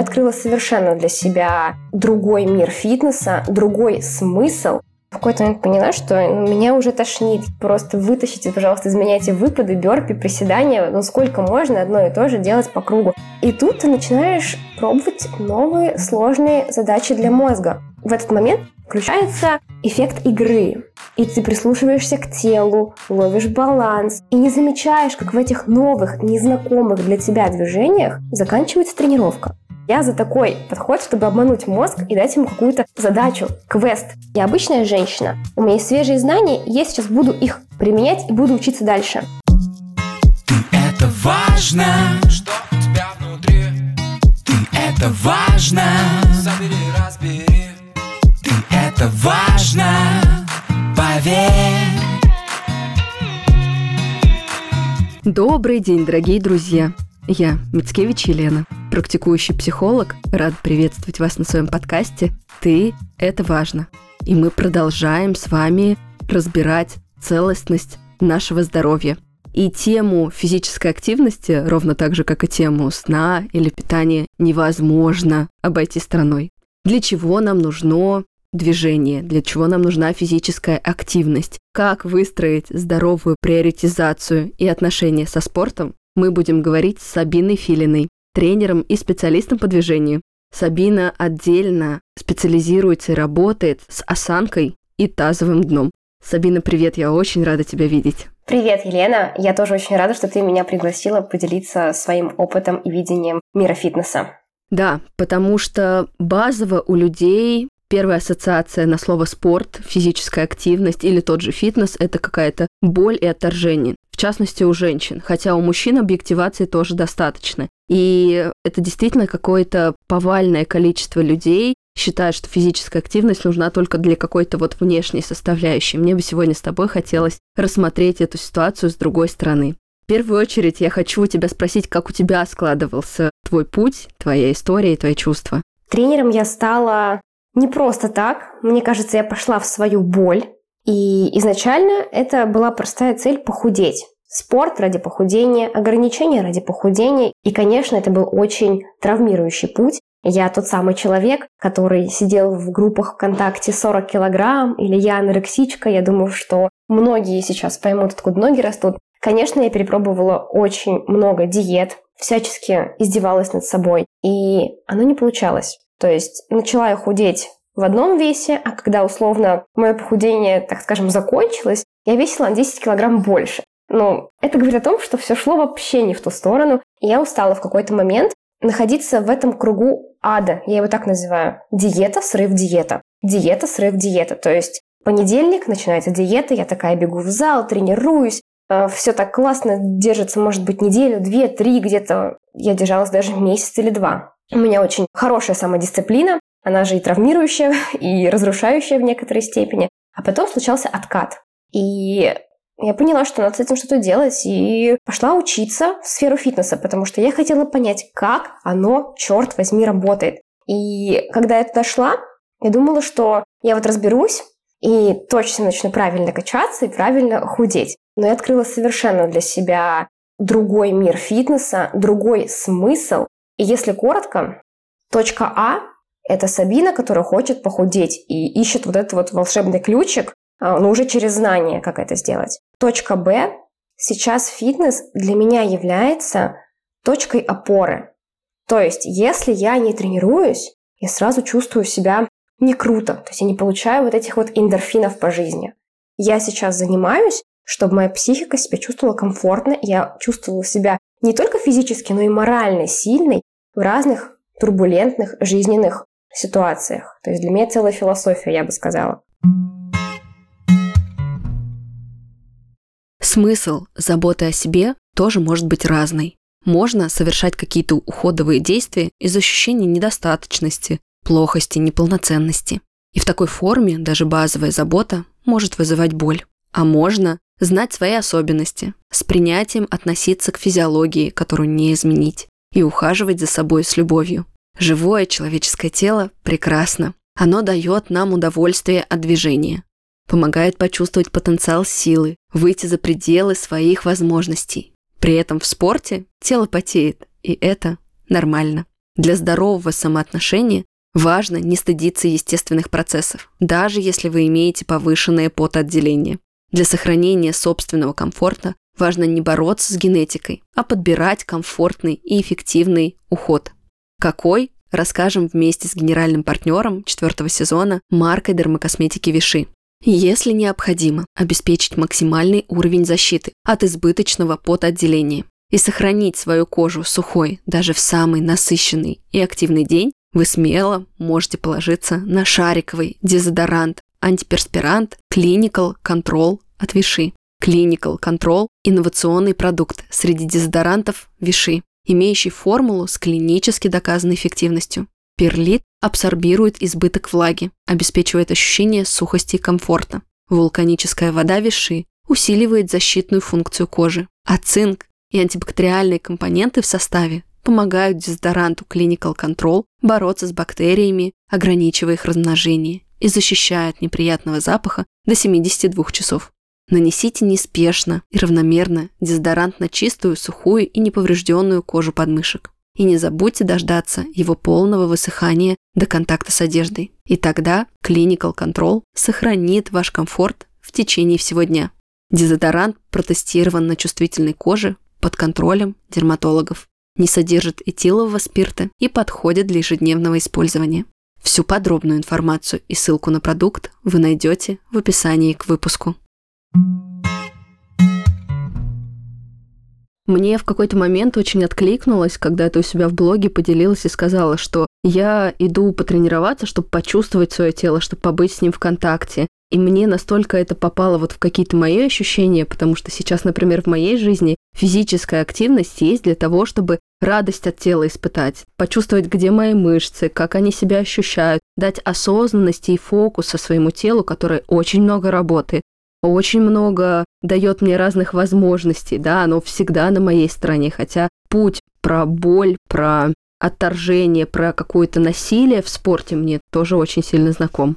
Открыла совершенно для себя другой мир фитнеса, другой смысл. В какой-то момент поняла, что меня уже тошнит. Просто вытащите, пожалуйста, из меня эти выпады, бёрпи, приседания. Ну, сколько можно одно и то же делать по кругу. И тут ты начинаешь пробовать новые сложные задачи для мозга. В этот момент включается эффект игры. И ты прислушиваешься к телу, ловишь баланс и не замечаешь, как в этих новых, незнакомых для тебя движениях заканчивается тренировка. Я за такой подход, чтобы обмануть мозг и дать ему какую-то задачу, квест. Я обычная женщина. У меня есть свежие знания, и я сейчас буду их применять и буду учиться дальше. Ты это важно, что у тебя внутри. Ты это важно. Собери, разбери. Ты это важно, поверь. Добрый день, дорогие друзья! Я Мицкевич Елена, практикующий психолог. Рад приветствовать вас на своем подкасте «Ты – это важно». И мы продолжаем с вами разбирать целостность нашего здоровья. И тему физической активности, ровно так же, как и тему сна или питания, невозможно обойти стороной. Для чего нам нужно движение, для чего нам нужна физическая активность, как выстроить здоровую приоритизацию и отношения со спортом, мы будем говорить с Сабиной Филиной, тренером и специалистом по движению. Сабина отдельно специализируется и работает с осанкой и тазовым дном. Сабина, привет, я очень рада тебя видеть. Привет, Елена. Я тоже очень рада, что ты меня пригласила поделиться своим опытом и видением мира фитнеса. Да, потому что базово у людей Первая ассоциация на слово спорт, физическая активность или тот же фитнес – это какая-то боль и отторжение. Частности, у женщин, хотя у мужчин объективации тоже достаточно. И это действительно какое-то повальное количество людей считают, что физическая активность нужна только для какой-то вот внешней составляющей. Мне бы сегодня с тобой хотелось рассмотреть эту ситуацию с другой стороны. В первую очередь я хочу у тебя спросить, как у тебя складывался твой путь, твоя история и твои чувства. Тренером я стала не просто так. Мне кажется, я пошла в свою боль. И изначально это была простая цель похудеть. Спорт ради похудения, ограничения ради похудения. И, конечно, это был очень травмирующий путь. Я тот самый человек, который сидел в группах ВКонтакте 40 килограмм, или я анорексичка. Я думаю, что многие сейчас поймут, откуда ноги растут. Конечно, я перепробовала очень много диет, всячески издевалась над собой, и оно не получалось. То есть начала я худеть в одном весе, а когда условно мое похудение, так скажем, закончилось, я весила на 10 килограмм больше. Ну, это говорит о том, что все шло вообще не в ту сторону, и я устала в какой-то момент находиться в этом кругу ада, я его так называю. Диета, срыв, диета. Диета, срыв, диета. То есть понедельник, начинается диета, я такая бегу в зал, тренируюсь, э, все так классно держится, может быть, неделю, две, три, где-то я держалась даже месяц или два. У меня очень хорошая самодисциплина, она же и травмирующая, и разрушающая в некоторой степени. А потом случался откат. И я поняла, что надо с этим что-то делать, и пошла учиться в сферу фитнеса, потому что я хотела понять, как оно, черт возьми, работает. И когда я туда шла, я думала, что я вот разберусь и точно начну правильно качаться и правильно худеть. Но я открыла совершенно для себя другой мир фитнеса, другой смысл, и если коротко, точка А – это Сабина, которая хочет похудеть и ищет вот этот вот волшебный ключик, а, но уже через знание, как это сделать. Точка Б – сейчас фитнес для меня является точкой опоры. То есть, если я не тренируюсь, я сразу чувствую себя не круто, то есть я не получаю вот этих вот эндорфинов по жизни. Я сейчас занимаюсь, чтобы моя психика себя чувствовала комфортно, я чувствовала себя не только физически, но и морально сильной, в разных турбулентных жизненных ситуациях. То есть для меня целая философия, я бы сказала. Смысл заботы о себе тоже может быть разный. Можно совершать какие-то уходовые действия из ощущения недостаточности, плохости, неполноценности. И в такой форме даже базовая забота может вызывать боль. А можно знать свои особенности, с принятием относиться к физиологии, которую не изменить и ухаживать за собой с любовью. Живое человеческое тело прекрасно. Оно дает нам удовольствие от движения, помогает почувствовать потенциал силы, выйти за пределы своих возможностей. При этом в спорте тело потеет, и это нормально. Для здорового самоотношения важно не стыдиться естественных процессов, даже если вы имеете повышенное потоотделение. Для сохранения собственного комфорта важно не бороться с генетикой, а подбирать комфортный и эффективный уход. Какой? Расскажем вместе с генеральным партнером четвертого сезона маркой дермокосметики Виши. Если необходимо, обеспечить максимальный уровень защиты от избыточного потоотделения и сохранить свою кожу сухой даже в самый насыщенный и активный день, вы смело можете положиться на шариковый дезодорант, антиперспирант Clinical Control от Виши. Clinical Control – инновационный продукт среди дезодорантов Виши, имеющий формулу с клинически доказанной эффективностью. Перлит абсорбирует избыток влаги, обеспечивает ощущение сухости и комфорта. Вулканическая вода Виши усиливает защитную функцию кожи, а цинк и антибактериальные компоненты в составе помогают дезодоранту Clinical Control бороться с бактериями, ограничивая их размножение и защищая от неприятного запаха до 72 часов. Нанесите неспешно и равномерно дезодорант на чистую, сухую и неповрежденную кожу подмышек. И не забудьте дождаться его полного высыхания до контакта с одеждой. И тогда Clinical Control сохранит ваш комфорт в течение всего дня. Дезодорант протестирован на чувствительной коже под контролем дерматологов, не содержит этилового спирта и подходит для ежедневного использования. Всю подробную информацию и ссылку на продукт вы найдете в описании к выпуску. Мне в какой-то момент очень откликнулось, когда ты у себя в блоге поделилась и сказала, что я иду потренироваться, чтобы почувствовать свое тело, чтобы побыть с ним в контакте. И мне настолько это попало вот в какие-то мои ощущения, потому что сейчас, например, в моей жизни физическая активность есть для того, чтобы радость от тела испытать, почувствовать, где мои мышцы, как они себя ощущают, дать осознанности и фокуса своему телу, которое очень много работает, очень много дает мне разных возможностей, да, оно всегда на моей стороне, хотя путь про боль, про отторжение, про какое-то насилие в спорте мне тоже очень сильно знаком.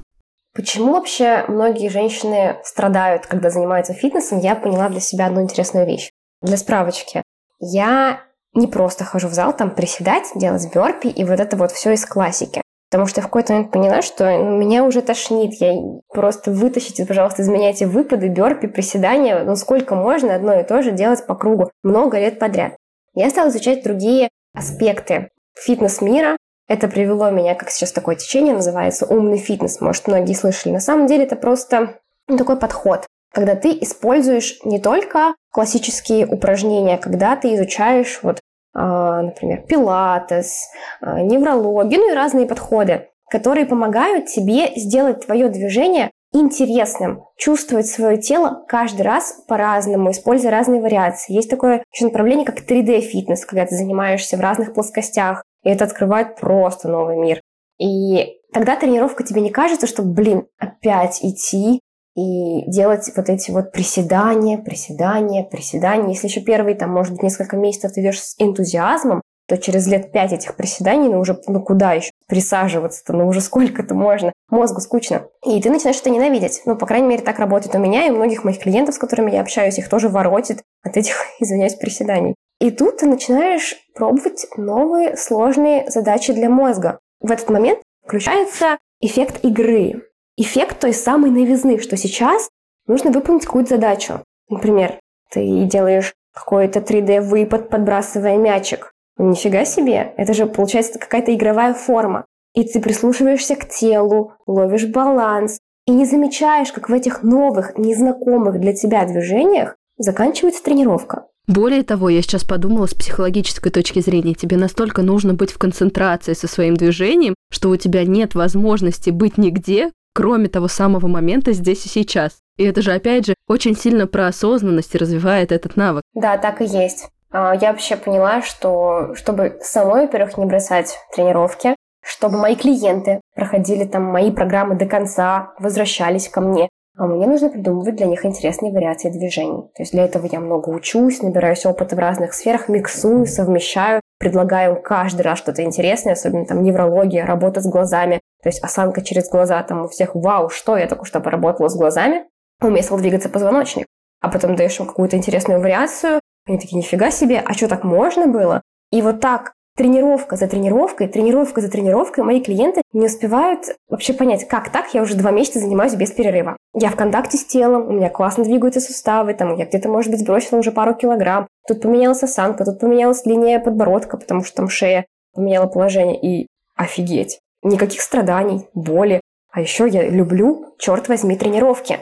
Почему вообще многие женщины страдают, когда занимаются фитнесом, я поняла для себя одну интересную вещь. Для справочки. Я не просто хожу в зал там приседать, делать бёрпи и вот это вот все из классики. Потому что я в какой-то момент поняла, что меня уже тошнит. Я просто вытащите, пожалуйста, из меня эти выпады, бёрпи, приседания. Ну сколько можно одно и то же делать по кругу много лет подряд. Я стала изучать другие аспекты фитнес-мира, это привело меня, как сейчас такое течение называется, умный фитнес. Может, многие слышали. На самом деле это просто ну, такой подход, когда ты используешь не только классические упражнения, когда ты изучаешь, вот, например, пилатес, э, неврологию, ну и разные подходы, которые помогают тебе сделать твое движение интересным, чувствовать свое тело каждый раз по-разному, используя разные вариации. Есть такое еще направление, как 3D-фитнес, когда ты занимаешься в разных плоскостях, и это открывает просто новый мир. И тогда тренировка тебе не кажется, что, блин, опять идти и делать вот эти вот приседания, приседания, приседания. Если еще первые, там, может быть, несколько месяцев ты идешь с энтузиазмом, то через лет пять этих приседаний, ну уже, ну куда еще присаживаться-то, ну уже сколько-то можно, мозгу скучно. И ты начинаешь это ненавидеть. Ну, по крайней мере, так работает у меня и у многих моих клиентов, с которыми я общаюсь, их тоже воротит от этих, извиняюсь, приседаний. И тут ты начинаешь пробовать новые сложные задачи для мозга. В этот момент включается эффект игры. Эффект той самой новизны, что сейчас нужно выполнить какую-то задачу. Например, ты делаешь какой-то 3D-выпад, подбрасывая мячик. Ну, нифига себе, это же получается какая-то игровая форма. И ты прислушиваешься к телу, ловишь баланс, и не замечаешь, как в этих новых, незнакомых для тебя движениях заканчивается тренировка. Более того, я сейчас подумала с психологической точки зрения, тебе настолько нужно быть в концентрации со своим движением, что у тебя нет возможности быть нигде, кроме того самого момента здесь и сейчас. И это же, опять же, очень сильно про осознанность развивает этот навык. Да, так и есть. А, я вообще поняла, что чтобы самой, во-первых, не бросать тренировки, чтобы мои клиенты проходили там мои программы до конца, возвращались ко мне, а мне нужно придумывать для них интересные вариации движений. То есть для этого я много учусь, набираюсь опыта в разных сферах, миксую, совмещаю, предлагаю каждый раз что-то интересное, особенно там неврология, работа с глазами, то есть осанка через глаза, там у всех вау, что я только что поработала с глазами, у меня стал двигаться позвоночник. А потом даешь им какую-то интересную вариацию, они такие, нифига себе, а что так можно было? И вот так тренировка за тренировкой, тренировка за тренировкой, мои клиенты не успевают вообще понять, как так, я уже два месяца занимаюсь без перерыва. Я в контакте с телом, у меня классно двигаются суставы, там, я где-то, может быть, сбросила уже пару килограмм, тут поменялась осанка, тут поменялась линия подбородка, потому что там шея поменяла положение, и офигеть. Никаких страданий, боли. А еще я люблю, черт возьми, тренировки.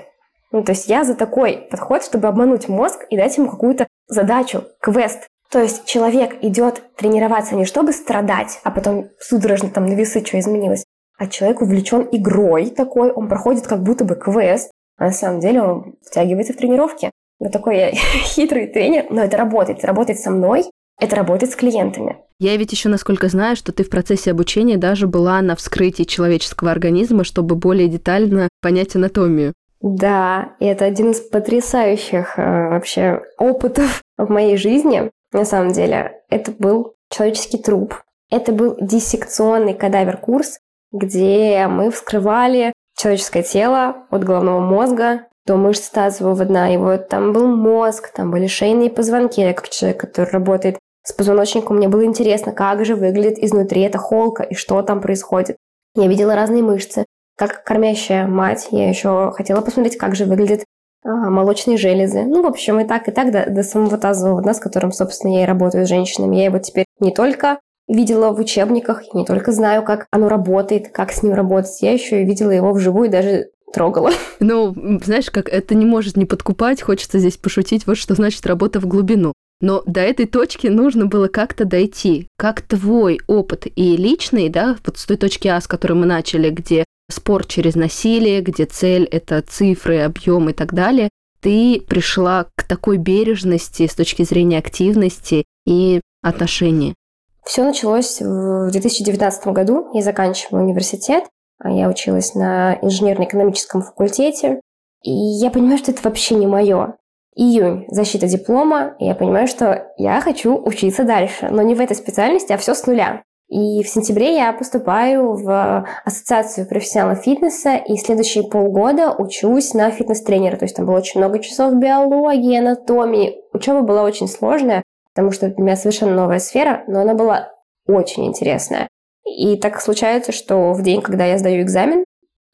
Ну, то есть я за такой подход, чтобы обмануть мозг и дать ему какую-то задачу, квест. То есть человек идет тренироваться не чтобы страдать, а потом судорожно там на весы что изменилось, а человек увлечен игрой такой, он проходит как будто бы квест, а на самом деле он втягивается в тренировки. Вот такой я хитрый тренер, но это работает. Работает со мной, это работает с клиентами. Я ведь еще, насколько знаю, что ты в процессе обучения даже была на вскрытии человеческого организма, чтобы более детально понять анатомию. Да, и это один из потрясающих э, вообще опытов в моей жизни. На самом деле, это был человеческий труп. Это был диссекционный кадавер-курс, где мы вскрывали человеческое тело от головного мозга до мышц тазового дна. И вот там был мозг, там были шейные позвонки. Я как человек, который работает с позвоночником, мне было интересно, как же выглядит изнутри эта холка и что там происходит. Я видела разные мышцы, как кормящая мать, я еще хотела посмотреть, как же выглядят а, молочные железы. Ну, в общем, и так, и так до, до самого тазового дна, с которым, собственно, я и работаю с женщинами. Я его теперь не только видела в учебниках, не только знаю, как оно работает, как с ним работать, я еще и видела его вживую и даже трогала. Ну, знаешь, как это не может не подкупать, хочется здесь пошутить, вот что значит работа в глубину. Но до этой точки нужно было как-то дойти. Как твой опыт и личный, да, вот с той точки А, с которой мы начали, где спорт через насилие, где цель – это цифры, объем и так далее, ты пришла к такой бережности с точки зрения активности и отношений? Все началось в 2019 году. Я заканчивала университет. Я училась на инженерно-экономическом факультете. И я понимаю, что это вообще не мое. Июнь, защита диплома, и я понимаю, что я хочу учиться дальше, но не в этой специальности, а все с нуля. И в сентябре я поступаю в Ассоциацию профессионалов фитнеса, и следующие полгода учусь на фитнес-тренера. То есть там было очень много часов биологии, анатомии. Учеба была очень сложная, потому что для меня совершенно новая сфера, но она была очень интересная. И так случается, что в день, когда я сдаю экзамен,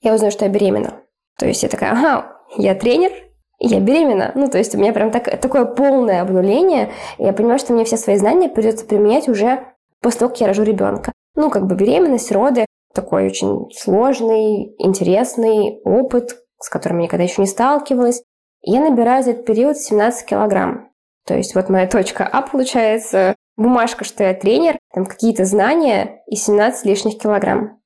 я узнаю, что я беременна. То есть я такая, ага, я тренер, я беременна. Ну, то есть у меня прям так, такое полное обнуление. Я понимаю, что мне все свои знания придется применять уже после того, как я рожу ребенка. Ну, как бы беременность, роды, такой очень сложный, интересный опыт, с которым я никогда еще не сталкивалась. Я набираю за этот период 17 килограмм. То есть вот моя точка А получается бумажка, что я тренер, там какие-то знания и 17 лишних килограмм.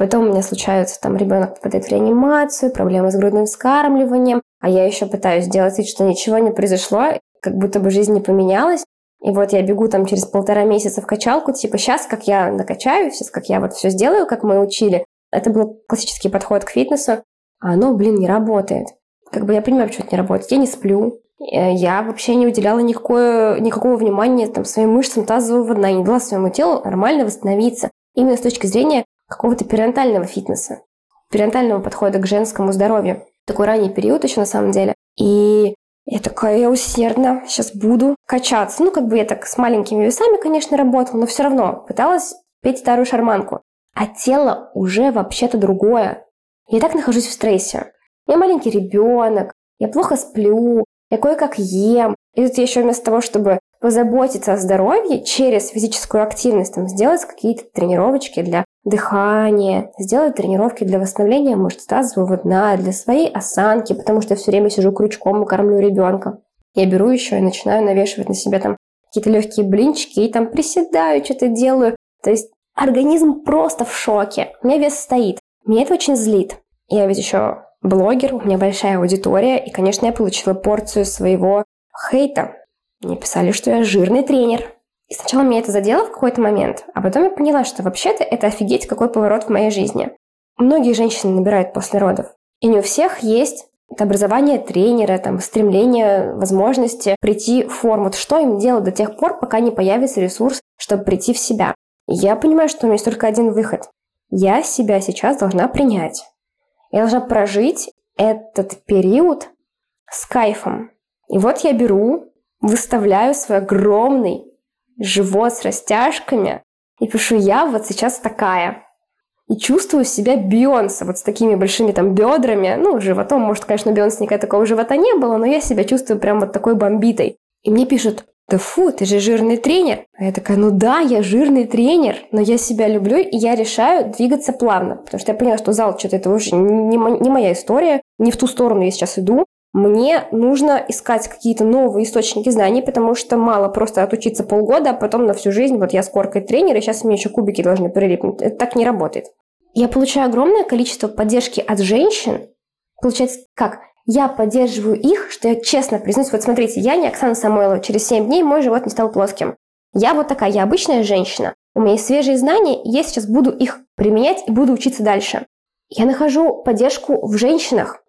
Потом у меня случаются, там ребенок попадает в реанимацию, проблемы с грудным вскармливанием, а я еще пытаюсь сделать вид, что ничего не произошло, как будто бы жизнь не поменялась. И вот я бегу там через полтора месяца в качалку, типа сейчас, как я накачаюсь, сейчас, как я вот все сделаю, как мы учили. Это был классический подход к фитнесу, а оно, блин, не работает. Как бы я понимаю, почему это не работает. Я не сплю, э, я вообще не уделяла никакое, никакого внимания там, своим мышцам тазового дна, не дала своему телу нормально восстановиться. Именно с точки зрения какого-то перинатального фитнеса, перинатального подхода к женскому здоровью. Такой ранний период еще на самом деле. И я такая, я усердно сейчас буду качаться. Ну, как бы я так с маленькими весами, конечно, работала, но все равно пыталась петь старую шарманку. А тело уже вообще-то другое. Я так нахожусь в стрессе. Я маленький ребенок, я плохо сплю, я кое-как ем. И тут я еще вместо того, чтобы позаботиться о здоровье через физическую активность, там, сделать какие-то тренировочки для дыхания, сделать тренировки для восстановления мышц тазового дна, для своей осанки, потому что я все время сижу крючком и кормлю ребенка. Я беру еще и начинаю навешивать на себя там какие-то легкие блинчики и там приседаю, что-то делаю. То есть организм просто в шоке. У меня вес стоит. Меня это очень злит. Я ведь еще блогер, у меня большая аудитория, и, конечно, я получила порцию своего хейта. Мне писали, что я жирный тренер. И сначала меня это задело в какой-то момент, а потом я поняла, что вообще-то это офигеть какой поворот в моей жизни. Многие женщины набирают после родов. И не у всех есть это образование тренера, там, стремление, возможности прийти в форму. Вот что им делать до тех пор, пока не появится ресурс, чтобы прийти в себя. Я понимаю, что у меня есть только один выход. Я себя сейчас должна принять. Я должна прожить этот период с кайфом. И вот я беру, выставляю свой огромный живот с растяжками, и пишу «я вот сейчас такая». И чувствую себя Бейонсе, вот с такими большими там бедрами. Ну, животом, может, конечно, Бейонсе никогда такого живота не было, но я себя чувствую прям вот такой бомбитой. И мне пишут, да фу, ты же жирный тренер. А я такая, ну да, я жирный тренер, но я себя люблю, и я решаю двигаться плавно. Потому что я поняла, что зал что-то это уже не, не моя история, не в ту сторону я сейчас иду. Мне нужно искать какие-то новые источники знаний, потому что мало просто отучиться полгода, а потом на всю жизнь, вот я с коркой тренер, и сейчас мне еще кубики должны прилипнуть. Это так не работает. Я получаю огромное количество поддержки от женщин. Получается, как? Я поддерживаю их, что я честно признаюсь. Вот смотрите, я не Оксана Самойлова. Через 7 дней мой живот не стал плоским. Я вот такая, я обычная женщина. У меня есть свежие знания, и я сейчас буду их применять и буду учиться дальше. Я нахожу поддержку в женщинах.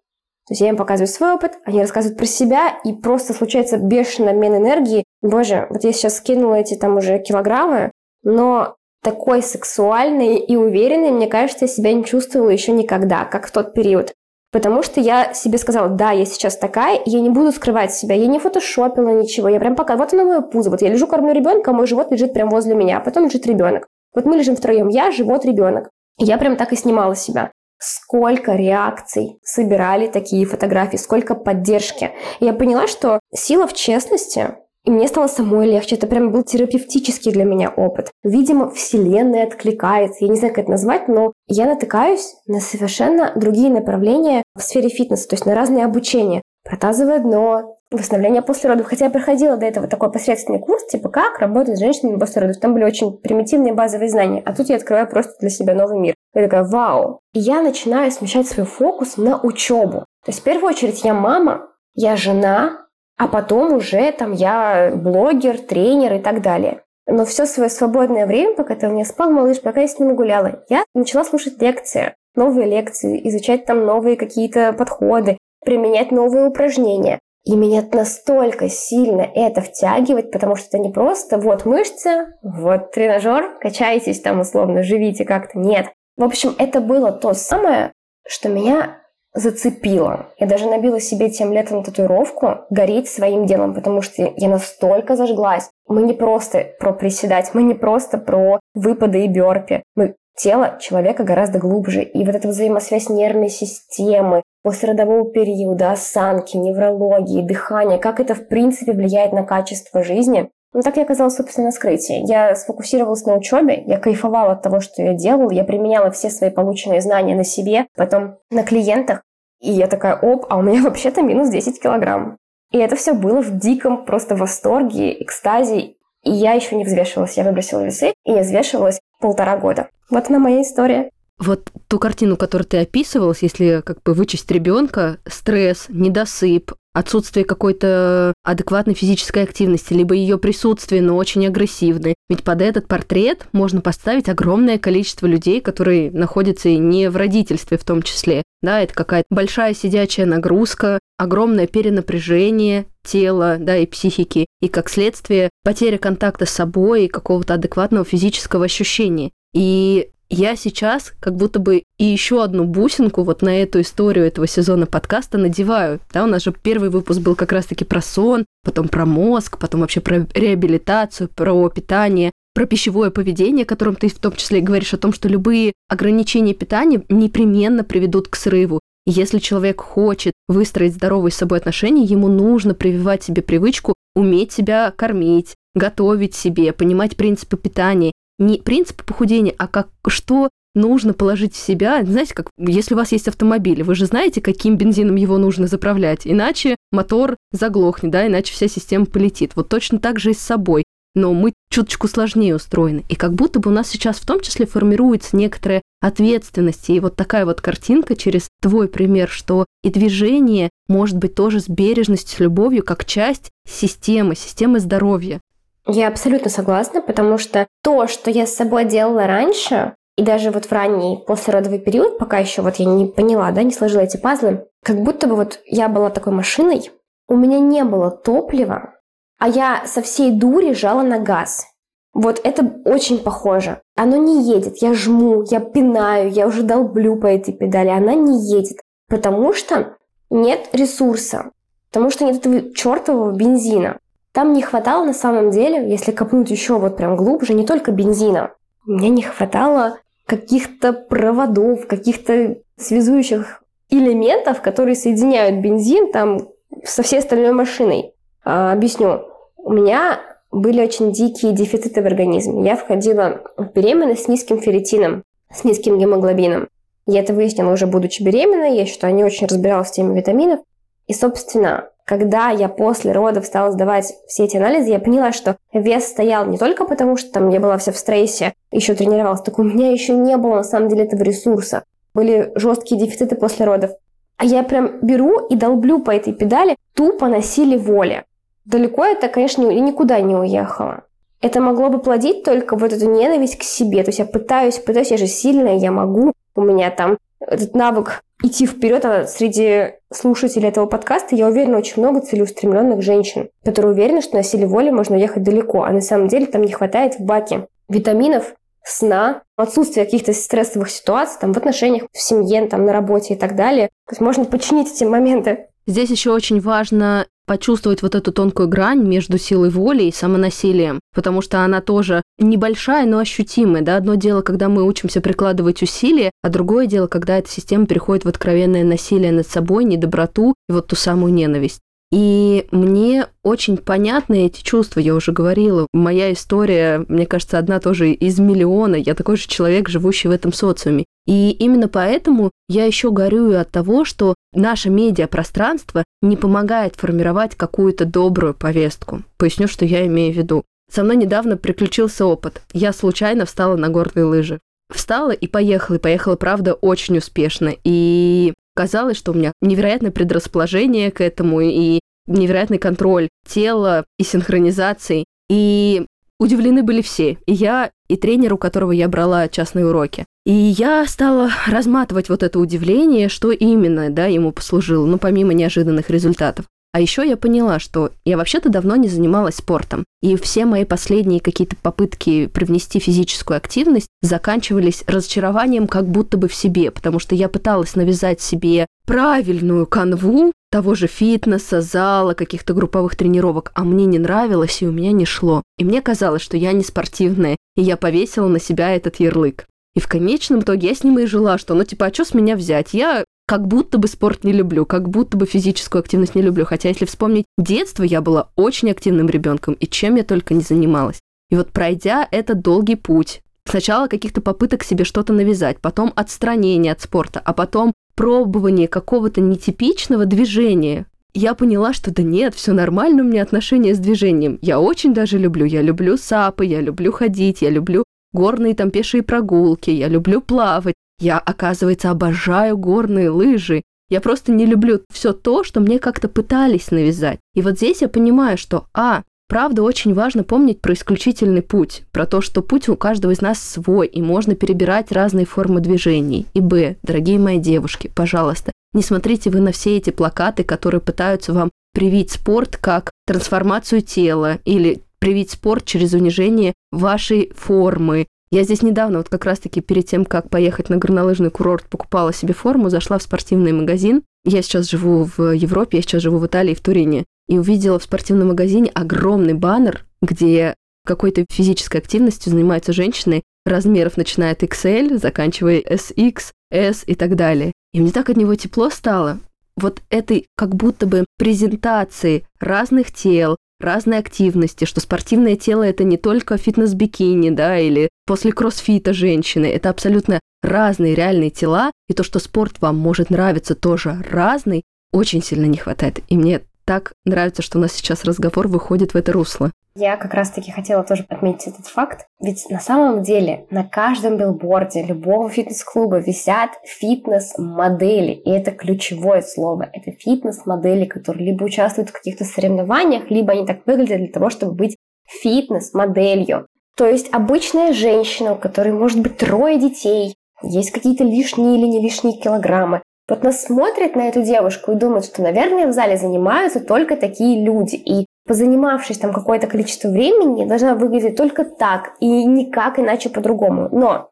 То есть я им показываю свой опыт, они рассказывают про себя, и просто случается бешеный обмен энергии. Боже, вот я сейчас скинула эти там уже килограммы, но такой сексуальной и уверенной, мне кажется, я себя не чувствовала еще никогда, как в тот период. Потому что я себе сказала, да, я сейчас такая, я не буду скрывать себя. Я не фотошопила ничего, я прям пока, вот оно мое пузо. Вот я лежу, кормлю ребенка, а мой живот лежит прям возле меня, а потом лежит ребенок. Вот мы лежим втроем, я, живот, ребенок. Я прям так и снимала себя. Сколько реакций собирали такие фотографии, сколько поддержки. И я поняла, что сила в честности, и мне стало самой легче. Это прям был терапевтический для меня опыт. Видимо, Вселенная откликается. Я не знаю, как это назвать, но я натыкаюсь на совершенно другие направления в сфере фитнеса, то есть на разные обучения. Протазовое дно, восстановление после родов. Хотя я проходила до этого такой посредственный курс, типа как работать с женщинами после родов. Там были очень примитивные базовые знания. А тут я открываю просто для себя новый мир. Я такая, вау. И я начинаю смещать свой фокус на учебу. То есть в первую очередь я мама, я жена, а потом уже там я блогер, тренер и так далее. Но все свое свободное время, пока ты у меня спал малыш, пока я с ним гуляла, я начала слушать лекции, новые лекции, изучать там новые какие-то подходы, применять новые упражнения. И меня настолько сильно это втягивает, потому что это не просто вот мышцы, вот тренажер, качайтесь там условно, живите как-то. Нет. В общем, это было то самое, что меня зацепило. Я даже набила себе тем летом татуировку «Гореть своим делом», потому что я настолько зажглась. Мы не просто про приседать, мы не просто про выпады и бёрпи. Мы тело человека гораздо глубже. И вот эта взаимосвязь нервной системы, послеродового периода, осанки, неврологии, дыхания, как это в принципе влияет на качество жизни, ну, так я оказалась, собственно, на скрытии. Я сфокусировалась на учебе, я кайфовала от того, что я делала, я применяла все свои полученные знания на себе, потом на клиентах. И я такая, оп, а у меня вообще-то минус 10 килограмм. И это все было в диком просто восторге, экстазе. И я еще не взвешивалась. Я выбросила весы, и я взвешивалась полтора года. Вот она моя история. Вот ту картину, которую ты описывалась, если как бы вычесть ребенка, стресс, недосып, отсутствие какой-то адекватной физической активности, либо ее присутствие, но очень агрессивное. Ведь под этот портрет можно поставить огромное количество людей, которые находятся и не в родительстве в том числе. Да, это какая-то большая сидячая нагрузка, огромное перенапряжение тела, да, и психики, и как следствие потеря контакта с собой и какого-то адекватного физического ощущения. И я сейчас как будто бы и еще одну бусинку вот на эту историю этого сезона подкаста надеваю. Да, у нас же первый выпуск был как раз-таки про сон, потом про мозг, потом вообще про реабилитацию, про питание, про пищевое поведение, о котором ты в том числе и говоришь о том, что любые ограничения питания непременно приведут к срыву. Если человек хочет выстроить здоровые с собой отношения, ему нужно прививать себе привычку уметь себя кормить, готовить себе, понимать принципы питания не принцип похудения, а как что нужно положить в себя. Знаете, как если у вас есть автомобиль, вы же знаете, каким бензином его нужно заправлять, иначе мотор заглохнет, да, иначе вся система полетит. Вот точно так же и с собой. Но мы чуточку сложнее устроены. И как будто бы у нас сейчас в том числе формируется некоторая ответственность. И вот такая вот картинка через твой пример, что и движение может быть тоже с бережностью, с любовью, как часть системы, системы здоровья. Я абсолютно согласна, потому что то, что я с собой делала раньше, и даже вот в ранний послеродовый период, пока еще вот я не поняла, да, не сложила эти пазлы, как будто бы вот я была такой машиной, у меня не было топлива, а я со всей дури жала на газ. Вот это очень похоже. Оно не едет, я жму, я пинаю, я уже долблю по этой педали, она не едет, потому что нет ресурса, потому что нет этого чертового бензина. Там не хватало на самом деле, если копнуть еще вот прям глубже, не только бензина. Мне не хватало каких-то проводов, каких-то связующих элементов, которые соединяют бензин там со всей остальной машиной. А, объясню. У меня были очень дикие дефициты в организме. Я входила в беременность с низким ферритином, с низким гемоглобином. Я это выяснила уже будучи беременной. Я считаю, не очень разбиралась в теме витаминов. И, собственно, когда я после родов стала сдавать все эти анализы, я поняла, что вес стоял не только потому, что там я была вся в стрессе, еще тренировалась, так у меня еще не было на самом деле этого ресурса. Были жесткие дефициты после родов. А я прям беру и долблю по этой педали тупо на силе воли. Далеко это, конечно, никуда не уехала. Это могло бы плодить только вот эту ненависть к себе. То есть я пытаюсь, пытаюсь, я же сильная, я могу. У меня там этот навык идти вперед, а среди слушателей этого подкаста, я уверена, очень много целеустремленных женщин, которые уверены, что на силе воли можно уехать далеко, а на самом деле там не хватает в баке витаминов, сна, отсутствие каких-то стрессовых ситуаций там, в отношениях, в семье, там, на работе и так далее. То есть можно починить эти моменты. Здесь еще очень важно почувствовать вот эту тонкую грань между силой воли и самонасилием, потому что она тоже небольшая, но ощутимая. Да? Одно дело, когда мы учимся прикладывать усилия, а другое дело, когда эта система переходит в откровенное насилие над собой, недоброту и вот ту самую ненависть. И мне очень понятны эти чувства, я уже говорила. Моя история, мне кажется, одна тоже из миллиона. Я такой же человек, живущий в этом социуме. И именно поэтому я еще горюю от того, что наше медиапространство не помогает формировать какую-то добрую повестку. Поясню, что я имею в виду. Со мной недавно приключился опыт. Я случайно встала на горные лыжи. Встала и поехала, и поехала, правда, очень успешно. И казалось, что у меня невероятное предрасположение к этому и невероятный контроль тела и синхронизации. И удивлены были все. И я, и тренер, у которого я брала частные уроки. И я стала разматывать вот это удивление, что именно да, ему послужило, ну, помимо неожиданных результатов. А еще я поняла, что я вообще-то давно не занималась спортом. И все мои последние какие-то попытки привнести физическую активность заканчивались разочарованием как будто бы в себе, потому что я пыталась навязать себе правильную канву того же фитнеса, зала, каких-то групповых тренировок, а мне не нравилось и у меня не шло. И мне казалось, что я не спортивная, и я повесила на себя этот ярлык. И в конечном итоге я с ним и жила, что ну типа, а что с меня взять? Я как будто бы спорт не люблю, как будто бы физическую активность не люблю. Хотя, если вспомнить детство, я была очень активным ребенком, и чем я только не занималась. И вот пройдя этот долгий путь, сначала каких-то попыток себе что-то навязать, потом отстранение от спорта, а потом пробование какого-то нетипичного движения, я поняла, что да нет, все нормально у меня отношения с движением. Я очень даже люблю. Я люблю сапы, я люблю ходить, я люблю горные там пешие прогулки, я люблю плавать. Я, оказывается, обожаю горные лыжи. Я просто не люблю все то, что мне как-то пытались навязать. И вот здесь я понимаю, что, а, правда, очень важно помнить про исключительный путь, про то, что путь у каждого из нас свой, и можно перебирать разные формы движений. И б, дорогие мои девушки, пожалуйста, не смотрите вы на все эти плакаты, которые пытаются вам привить спорт как трансформацию тела или привить спорт через унижение вашей формы, я здесь недавно, вот как раз-таки перед тем, как поехать на горнолыжный курорт, покупала себе форму, зашла в спортивный магазин. Я сейчас живу в Европе, я сейчас живу в Италии, в Турине. И увидела в спортивном магазине огромный баннер, где какой-то физической активностью занимаются женщины размеров начиная от XL, заканчивая SX, S и так далее. И мне так от него тепло стало. Вот этой как будто бы презентации разных тел, разные активности, что спортивное тело это не только фитнес-бикини, да, или после кроссфита женщины, это абсолютно разные реальные тела, и то, что спорт вам может нравиться тоже разный, очень сильно не хватает. И мне так нравится, что у нас сейчас разговор выходит в это русло. Я как раз-таки хотела тоже отметить этот факт, ведь на самом деле на каждом билборде любого фитнес-клуба висят фитнес-модели, и это ключевое слово. Это фитнес-модели, которые либо участвуют в каких-то соревнованиях, либо они так выглядят для того, чтобы быть фитнес-моделью. То есть обычная женщина, у которой может быть трое детей, есть какие-то лишние или не лишние килограммы, вот она смотрит на эту девушку и думает, что, наверное, в зале занимаются только такие люди. И позанимавшись там какое-то количество времени, должна выглядеть только так и никак иначе по-другому. Но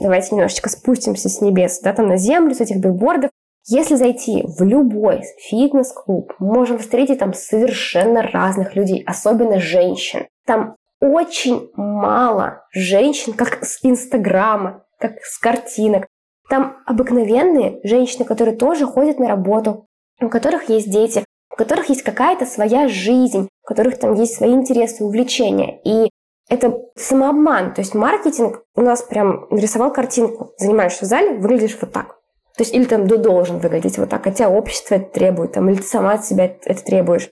давайте немножечко спустимся с небес, да, там на землю, с этих билбордов. Если зайти в любой фитнес-клуб, можем встретить там совершенно разных людей, особенно женщин. Там очень мало женщин, как с Инстаграма, как с картинок. Там обыкновенные женщины, которые тоже ходят на работу, у которых есть дети, у которых есть какая-то своя жизнь, у которых там есть свои интересы, увлечения. И это самообман. То есть маркетинг у нас прям нарисовал картинку. Занимаешься в зале, выглядишь вот так. То есть или там должен выглядеть вот так, хотя общество это требует, там, или ты сама от себя это требуешь.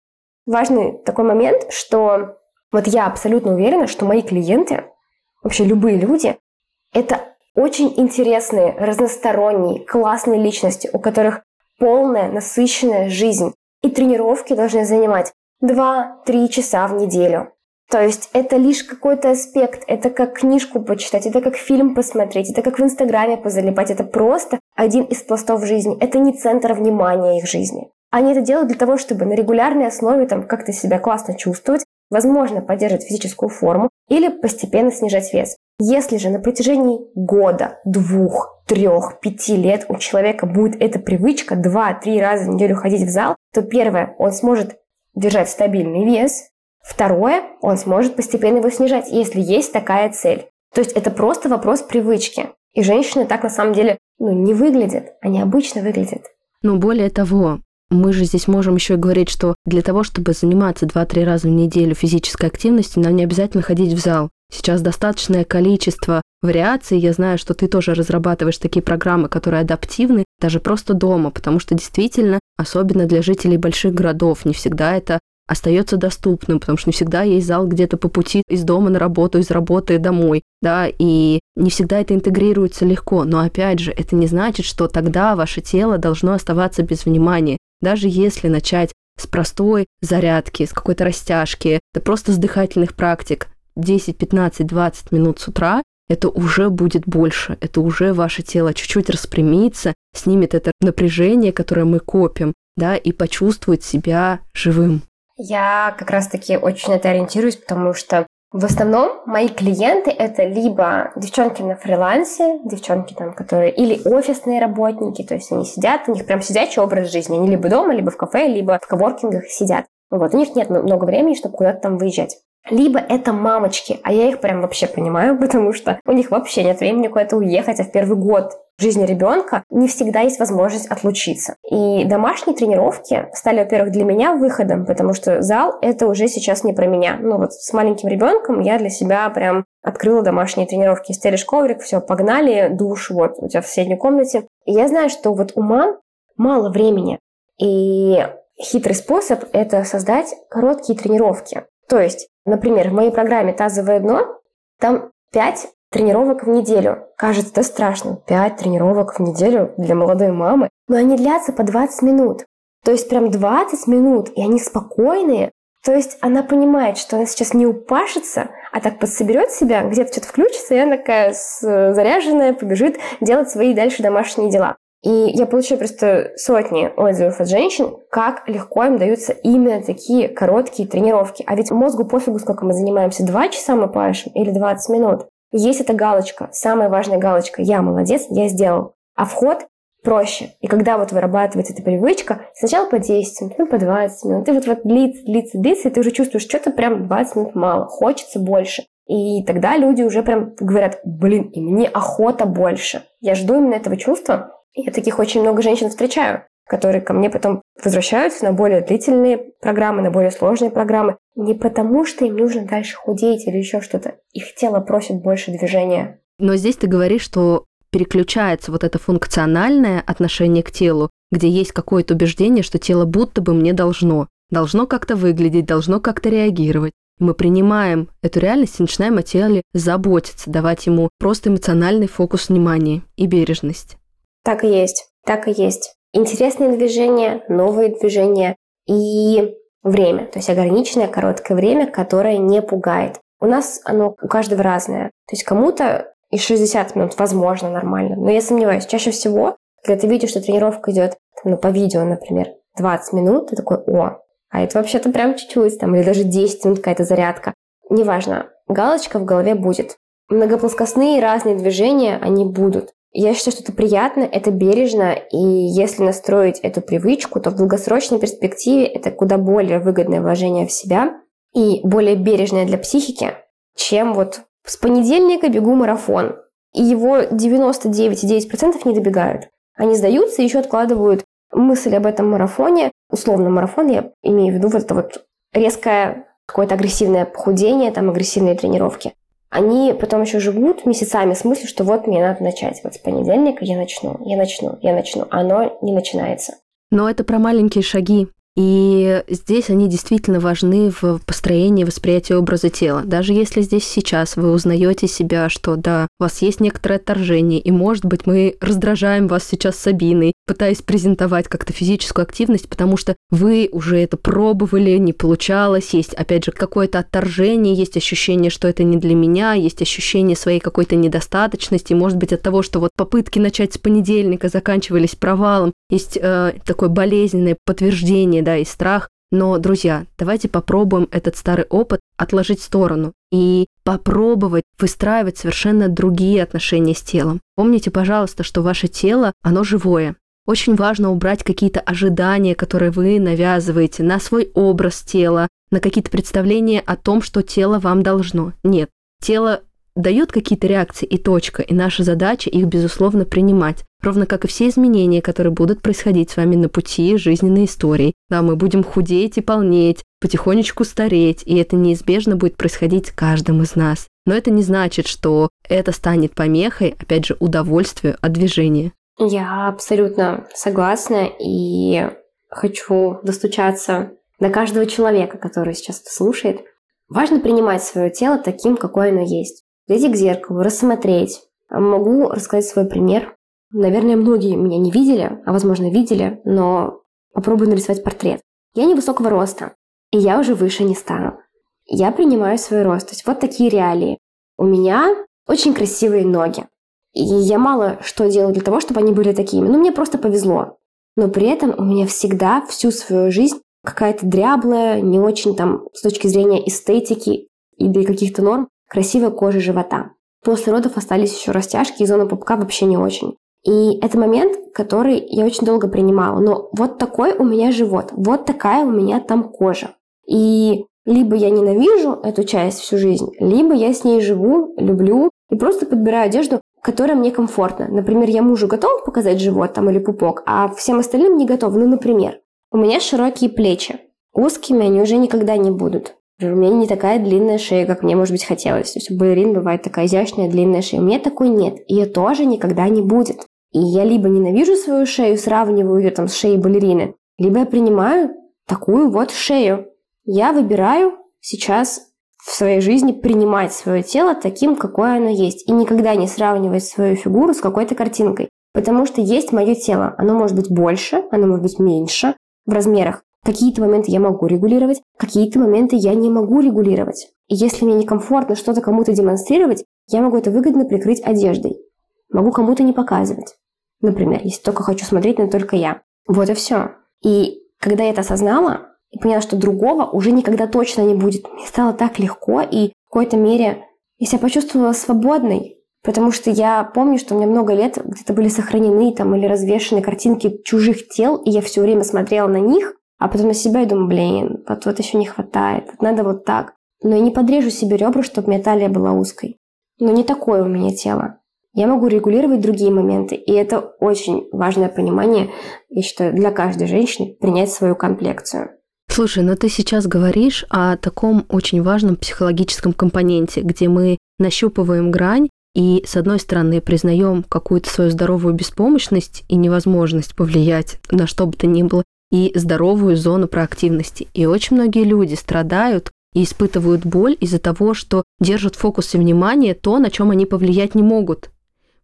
Важный такой момент, что вот я абсолютно уверена, что мои клиенты, вообще любые люди, это очень интересные, разносторонние, классные личности, у которых полная, насыщенная жизнь. И тренировки должны занимать 2-3 часа в неделю. То есть это лишь какой-то аспект, это как книжку почитать, это как фильм посмотреть, это как в Инстаграме позалипать, это просто один из пластов жизни, это не центр внимания их жизни. Они это делают для того, чтобы на регулярной основе там как-то себя классно чувствовать, возможно, поддерживать физическую форму или постепенно снижать вес. Если же на протяжении года, двух, трех, пяти лет у человека будет эта привычка два-три раза в неделю ходить в зал, то первое, он сможет держать стабильный вес, Второе, он сможет постепенно его снижать, если есть такая цель. То есть это просто вопрос привычки. И женщины так на самом деле ну, не выглядят, они обычно выглядят. Ну, более того, мы же здесь можем еще и говорить, что для того, чтобы заниматься 2-3 раза в неделю физической активностью, нам не обязательно ходить в зал. Сейчас достаточное количество вариаций. Я знаю, что ты тоже разрабатываешь такие программы, которые адаптивны даже просто дома, потому что действительно, особенно для жителей больших городов, не всегда это остается доступным, потому что не всегда есть зал где-то по пути из дома на работу, из работы домой, да, и не всегда это интегрируется легко. Но опять же, это не значит, что тогда ваше тело должно оставаться без внимания. Даже если начать с простой зарядки, с какой-то растяжки, да просто с дыхательных практик 10, 15, 20 минут с утра, это уже будет больше, это уже ваше тело чуть-чуть распрямится, снимет это напряжение, которое мы копим, да, и почувствует себя живым. Я как раз-таки очень на это ориентируюсь, потому что в основном мои клиенты это либо девчонки на фрилансе, девчонки там, которые или офисные работники, то есть они сидят, у них прям сидячий образ жизни, они либо дома, либо в кафе, либо в коворкингах сидят. Вот, у них нет много времени, чтобы куда-то там выезжать. Либо это мамочки, а я их прям вообще понимаю, потому что у них вообще нет времени куда-то уехать, а в первый год жизни ребенка не всегда есть возможность отлучиться. И домашние тренировки стали, во-первых, для меня выходом, потому что зал это уже сейчас не про меня. Ну вот с маленьким ребенком я для себя прям открыла домашние тренировки. Стелишь коврик, все, погнали, душ, вот, у тебя в соседней комнате. И я знаю, что вот у мам мало времени. И хитрый способ – это создать короткие тренировки. То есть, например, в моей программе «Тазовое дно» там 5 тренировок в неделю. Кажется, это страшно. 5 тренировок в неделю для молодой мамы. Но они длятся по 20 минут. То есть прям 20 минут, и они спокойные. То есть она понимает, что она сейчас не упашется, а так подсоберет себя, где-то что-то включится, и она такая заряженная побежит делать свои дальше домашние дела. И я получаю просто сотни отзывов от женщин, как легко им даются именно такие короткие тренировки. А ведь мозгу пофигу, сколько мы занимаемся. Два часа мы пашем или 20 минут. Есть эта галочка, самая важная галочка. Я молодец, я сделал. А вход проще. И когда вот вырабатывается эта привычка, сначала по 10 минут, ну по 20 минут, и вот, вот длится, длится, длится, и ты уже чувствуешь, что-то прям 20 минут мало, хочется больше. И тогда люди уже прям говорят, блин, и мне охота больше. Я жду именно этого чувства, я таких очень много женщин встречаю, которые ко мне потом возвращаются на более длительные программы, на более сложные программы. Не потому, что им нужно дальше худеть или еще что-то. Их тело просит больше движения. Но здесь ты говоришь, что переключается вот это функциональное отношение к телу, где есть какое-то убеждение, что тело будто бы мне должно. Должно как-то выглядеть, должно как-то реагировать. Мы принимаем эту реальность и начинаем о теле заботиться, давать ему просто эмоциональный фокус внимания и бережность. Так и есть, так и есть. Интересные движения, новые движения и время, то есть ограниченное короткое время, которое не пугает. У нас оно у каждого разное. То есть кому-то и 60 минут возможно нормально, но я сомневаюсь. Чаще всего, когда ты видишь, что тренировка идет ну, по видео, например, 20 минут, ты такой, о, а это вообще-то прям чуть-чуть, там, или даже 10 минут какая-то зарядка. Неважно, галочка в голове будет. Многоплоскостные разные движения, они будут. Я считаю, что это приятно, это бережно, и если настроить эту привычку, то в долгосрочной перспективе это куда более выгодное вложение в себя и более бережное для психики, чем вот с понедельника бегу марафон. И его 99,9% не добегают. Они сдаются и еще откладывают мысль об этом марафоне, условно марафон, я имею в виду вот это вот резкое какое-то агрессивное похудение, там агрессивные тренировки. Они потом еще живут месяцами с мыслью, что вот мне надо начать. Вот с понедельника я начну, я начну, я начну. Оно не начинается. Но это про маленькие шаги. И здесь они действительно важны в построении восприятия образа тела. Даже если здесь сейчас вы узнаете себя, что да, у вас есть некоторое отторжение, и, может быть, мы раздражаем вас сейчас Сабиной, пытаясь презентовать как-то физическую активность, потому что вы уже это пробовали, не получалось, есть, опять же, какое-то отторжение, есть ощущение, что это не для меня, есть ощущение своей какой-то недостаточности, может быть, от того, что вот попытки начать с понедельника заканчивались провалом, есть э, такое болезненное подтверждение да, и страх. Но, друзья, давайте попробуем этот старый опыт отложить в сторону и попробовать выстраивать совершенно другие отношения с телом. Помните, пожалуйста, что ваше тело, оно живое. Очень важно убрать какие-то ожидания, которые вы навязываете на свой образ тела, на какие-то представления о том, что тело вам должно. Нет, тело дает какие-то реакции и точка, и наша задача их, безусловно, принимать. Ровно как и все изменения, которые будут происходить с вами на пути жизненной истории. Да, мы будем худеть и полнеть, потихонечку стареть, и это неизбежно будет происходить каждым из нас. Но это не значит, что это станет помехой, опять же, удовольствию от движения. Я абсолютно согласна и хочу достучаться до каждого человека, который сейчас это слушает. Важно принимать свое тело таким, какое оно есть подойти к зеркалу, рассмотреть. Могу рассказать свой пример. Наверное, многие меня не видели, а возможно видели, но попробую нарисовать портрет. Я невысокого роста, и я уже выше не стану. Я принимаю свой рост. То есть вот такие реалии. У меня очень красивые ноги. И я мало что делаю для того, чтобы они были такими. Ну, мне просто повезло. Но при этом у меня всегда всю свою жизнь какая-то дряблая, не очень там с точки зрения эстетики и каких-то норм, красивая кожа живота. После родов остались еще растяжки, и зона пупка вообще не очень. И это момент, который я очень долго принимала. Но вот такой у меня живот, вот такая у меня там кожа. И либо я ненавижу эту часть всю жизнь, либо я с ней живу, люблю и просто подбираю одежду, которая мне комфортна. Например, я мужу готова показать живот там или пупок, а всем остальным не готова. Ну, например, у меня широкие плечи. Узкими они уже никогда не будут. У меня не такая длинная шея, как мне, может быть, хотелось. То есть у балерин бывает такая изящная длинная шея. У меня такой нет. Ее тоже никогда не будет. И я либо ненавижу свою шею, сравниваю ее там с шеей балерины, либо я принимаю такую вот шею. Я выбираю сейчас в своей жизни принимать свое тело таким, какое оно есть. И никогда не сравнивать свою фигуру с какой-то картинкой. Потому что есть мое тело. Оно может быть больше, оно может быть меньше в размерах. Какие-то моменты я могу регулировать, какие-то моменты я не могу регулировать. И если мне некомфортно что-то кому-то демонстрировать, я могу это выгодно прикрыть одеждой. Могу кому-то не показывать. Например, если только хочу смотреть на только я. Вот и все. И когда я это осознала, и поняла, что другого уже никогда точно не будет, мне стало так легко, и в какой-то мере я себя почувствовала свободной, потому что я помню, что у меня много лет где-то были сохранены там или развешены картинки чужих тел, и я все время смотрела на них, а потом на себя и думаю, блин, вот, вот еще не хватает, вот надо вот так. Но я не подрежу себе ребра, чтобы меня талия была узкой. Но не такое у меня тело. Я могу регулировать другие моменты, и это очень важное понимание, я считаю, для каждой женщины принять свою комплекцию. Слушай, но ты сейчас говоришь о таком очень важном психологическом компоненте, где мы нащупываем грань и, с одной стороны, признаем какую-то свою здоровую беспомощность и невозможность повлиять на что бы то ни было, и здоровую зону проактивности. И очень многие люди страдают и испытывают боль из-за того, что держат в фокусе внимания то, на чем они повлиять не могут.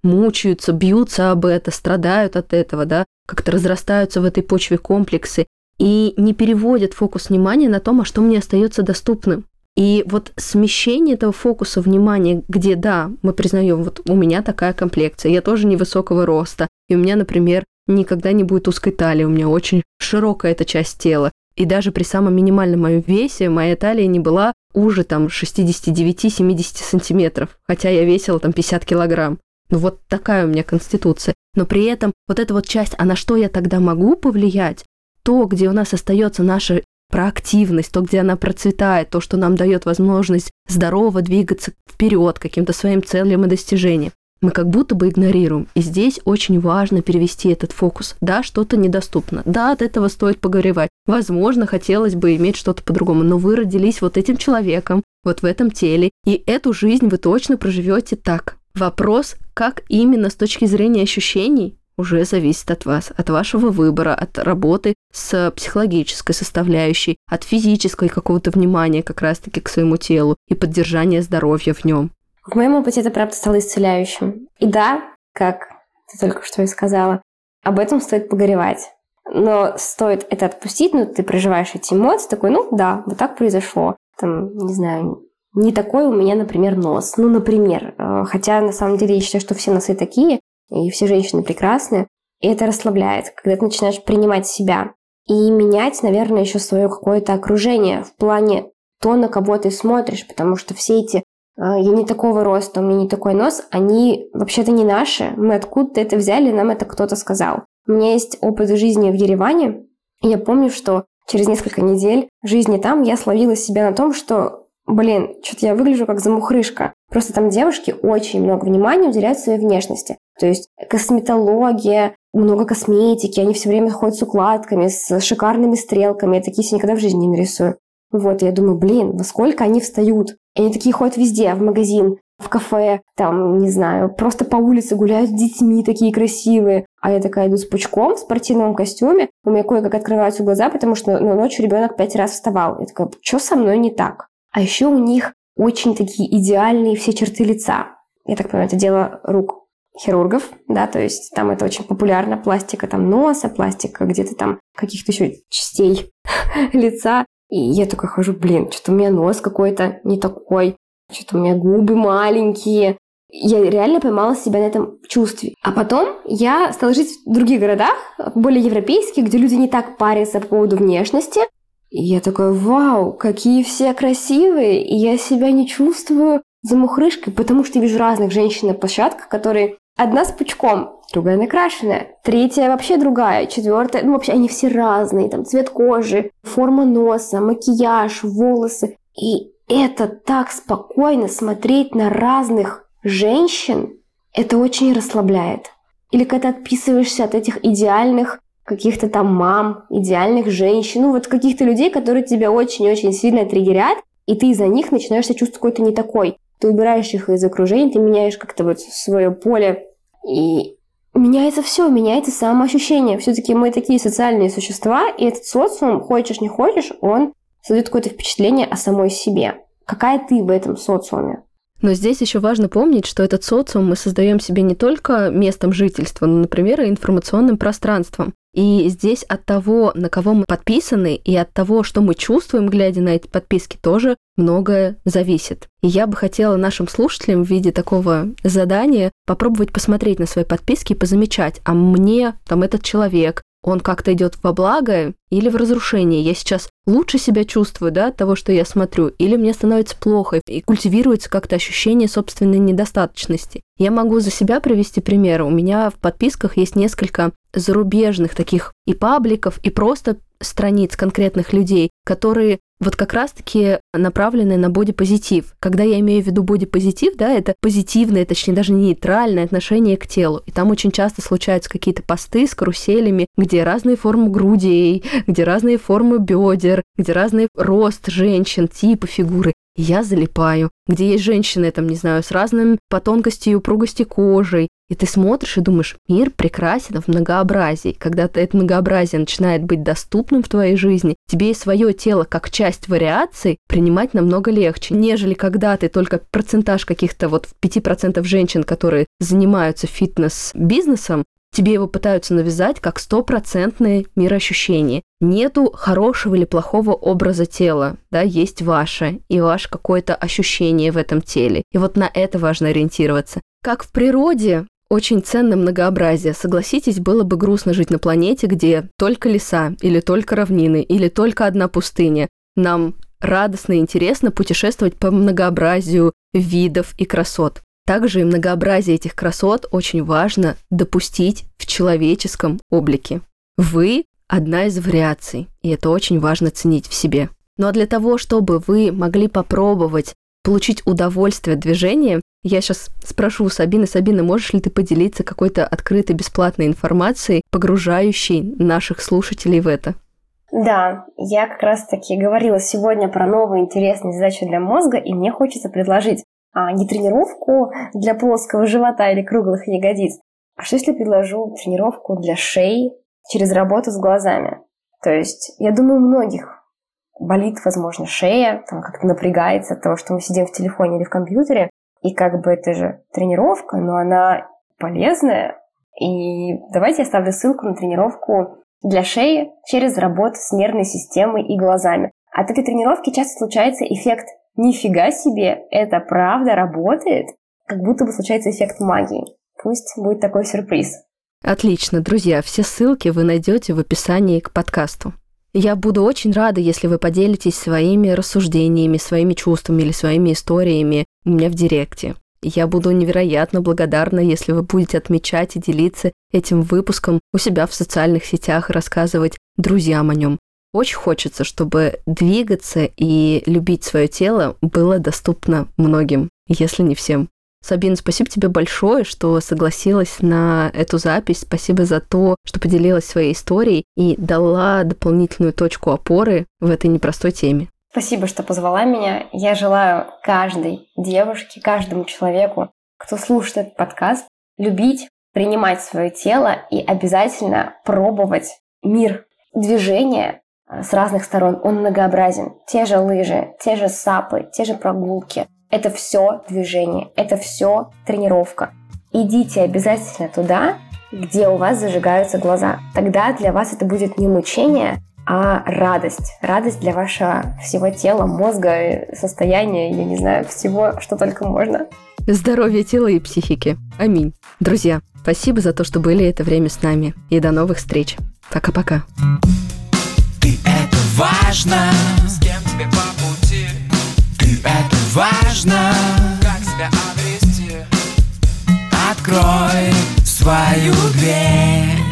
Мучаются, бьются об это, страдают от этого, да, как-то разрастаются в этой почве комплексы и не переводят фокус внимания на том, а что мне остается доступным. И вот смещение этого фокуса внимания, где, да, мы признаем, вот у меня такая комплекция, я тоже невысокого роста, и у меня, например, никогда не будет узкой талии, у меня очень широкая эта часть тела. И даже при самом минимальном моем весе моя талия не была уже там 69-70 сантиметров, хотя я весила там 50 килограмм. Ну вот такая у меня конституция. Но при этом вот эта вот часть, а на что я тогда могу повлиять, то, где у нас остается наша про активность, то, где она процветает, то, что нам дает возможность здорово двигаться вперед каким-то своим целям и достижениям. Мы как будто бы игнорируем. И здесь очень важно перевести этот фокус. Да, что-то недоступно. Да, от этого стоит погоревать. Возможно, хотелось бы иметь что-то по-другому. Но вы родились вот этим человеком, вот в этом теле. И эту жизнь вы точно проживете так. Вопрос, как именно с точки зрения ощущений, уже зависит от вас, от вашего выбора, от работы с психологической составляющей, от физической какого-то внимания как раз-таки к своему телу и поддержания здоровья в нем. В моем опыте это правда стало исцеляющим. И да, как ты только что и сказала, об этом стоит погоревать. Но стоит это отпустить, ну, ты проживаешь эти эмоции, такой, ну, да, вот так произошло. Там, не знаю, не такой у меня, например, нос. Ну, например. Э, хотя, на самом деле, я считаю, что все носы такие и все женщины прекрасны, и это расслабляет, когда ты начинаешь принимать себя и менять, наверное, еще свое какое-то окружение в плане то, на кого ты смотришь, потому что все эти «А, я не такого роста, у меня не такой нос, они вообще-то не наши. Мы откуда-то это взяли, нам это кто-то сказал. У меня есть опыт жизни в Ереване, и я помню, что через несколько недель жизни там я словила себя на том, что блин, что-то я выгляжу как замухрышка. Просто там девушки очень много внимания уделяют своей внешности. То есть косметология, много косметики, они все время ходят с укладками, с шикарными стрелками. Я такие себе никогда в жизни не нарисую. Вот, я думаю, блин, во сколько они встают? И они такие ходят везде, в магазин, в кафе, там, не знаю, просто по улице гуляют с детьми такие красивые. А я такая иду с пучком в спортивном костюме, у меня кое-как открываются глаза, потому что ну, ночью ребенок пять раз вставал. Я такая, что со мной не так? А еще у них очень такие идеальные все черты лица. Я так понимаю, это дело рук хирургов, да, то есть там это очень популярно, пластика там носа, пластика где-то там каких-то еще частей лица. И я такая хожу, блин, что-то у меня нос какой-то не такой, что-то у меня губы маленькие. Я реально поймала себя на этом чувстве. А потом я стала жить в других городах, более европейских, где люди не так парятся по поводу внешности. И я такая, вау, какие все красивые, и я себя не чувствую замухрышкой, потому что вижу разных женщин на площадках, которые одна с пучком, другая накрашенная, третья вообще другая, четвертая, ну вообще они все разные, там цвет кожи, форма носа, макияж, волосы. И это так спокойно смотреть на разных женщин, это очень расслабляет. Или когда ты отписываешься от этих идеальных каких-то там мам, идеальных женщин, ну вот каких-то людей, которые тебя очень-очень сильно триггерят, и ты из-за них начинаешь себя чувствовать какой-то не такой. Ты убираешь их из окружения, ты меняешь как-то вот свое поле, и меняется все, меняется самоощущение. Все-таки мы такие социальные существа, и этот социум, хочешь не хочешь, он создает какое-то впечатление о самой себе. Какая ты в этом социуме? Но здесь еще важно помнить, что этот социум мы создаем себе не только местом жительства, но, например, и информационным пространством. И здесь от того, на кого мы подписаны, и от того, что мы чувствуем, глядя на эти подписки, тоже многое зависит. И я бы хотела нашим слушателям в виде такого задания попробовать посмотреть на свои подписки и позамечать, а мне там этот человек, он как-то идет во благо или в разрушение. Я сейчас лучше себя чувствую, да, от того, что я смотрю, или мне становится плохо, и культивируется как-то ощущение собственной недостаточности. Я могу за себя привести примеры. У меня в подписках есть несколько зарубежных таких и пабликов, и просто страниц конкретных людей, которые вот как раз-таки направлены на бодипозитив. Когда я имею в виду бодипозитив, да, это позитивное, точнее даже нейтральное отношение к телу. И там очень часто случаются какие-то посты с каруселями, где разные формы грудей, где разные формы бедер, где разный рост женщин, типы фигуры я залипаю, где есть женщины, там, не знаю, с разным по тонкости и упругости кожей, и ты смотришь и думаешь, мир прекрасен в многообразии. Когда это многообразие начинает быть доступным в твоей жизни, тебе и свое тело как часть вариаций принимать намного легче, нежели когда ты только процентаж каких-то вот 5% женщин, которые занимаются фитнес-бизнесом, Тебе его пытаются навязать как стопроцентное мироощущение. Нету хорошего или плохого образа тела, да, есть ваше, и ваше какое-то ощущение в этом теле. И вот на это важно ориентироваться. Как в природе, очень ценно многообразие. Согласитесь, было бы грустно жить на планете, где только леса, или только равнины, или только одна пустыня. Нам радостно и интересно путешествовать по многообразию видов и красот. Также и многообразие этих красот очень важно допустить в человеческом облике. Вы одна из вариаций, и это очень важно ценить в себе. Ну а для того, чтобы вы могли попробовать получить удовольствие от движения, я сейчас спрошу у Сабины, Сабина, можешь ли ты поделиться какой-то открытой бесплатной информацией, погружающей наших слушателей в это? Да, я как раз-таки говорила сегодня про новые интересные задачи для мозга, и мне хочется предложить а, не тренировку для плоского живота или круглых ягодиц, а что если предложу тренировку для шеи через работу с глазами? То есть, я думаю, многих болит, возможно, шея, там как-то напрягается от того, что мы сидим в телефоне или в компьютере, и как бы это же тренировка, но она полезная. И давайте я ставлю ссылку на тренировку для шеи через работу с нервной системой и глазами. От этой тренировки часто случается эффект «нифига себе, это правда работает», как будто бы случается эффект магии. Пусть будет такой сюрприз. Отлично, друзья, все ссылки вы найдете в описании к подкасту. Я буду очень рада, если вы поделитесь своими рассуждениями, своими чувствами или своими историями у меня в директе. Я буду невероятно благодарна, если вы будете отмечать и делиться этим выпуском у себя в социальных сетях и рассказывать друзьям о нем. Очень хочется, чтобы двигаться и любить свое тело было доступно многим, если не всем. Сабин, спасибо тебе большое, что согласилась на эту запись. Спасибо за то, что поделилась своей историей и дала дополнительную точку опоры в этой непростой теме. Спасибо, что позвала меня. Я желаю каждой девушке, каждому человеку, кто слушает этот подкаст, любить, принимать свое тело и обязательно пробовать мир движения э, с разных сторон. Он многообразен. Те же лыжи, те же сапы, те же прогулки. Это все движение, это все тренировка. Идите обязательно туда, где у вас зажигаются глаза. Тогда для вас это будет не мучение, а радость. Радость для вашего всего тела, мозга, э, состояния, я не знаю, всего, что только можно. Здоровья тела и психики. Аминь. Друзья, спасибо за то, что были это время с нами. И до новых встреч. Пока-пока. Ты это важно. С кем тебе по пути. Ты это важно. Как себя обрести. Открой свою дверь.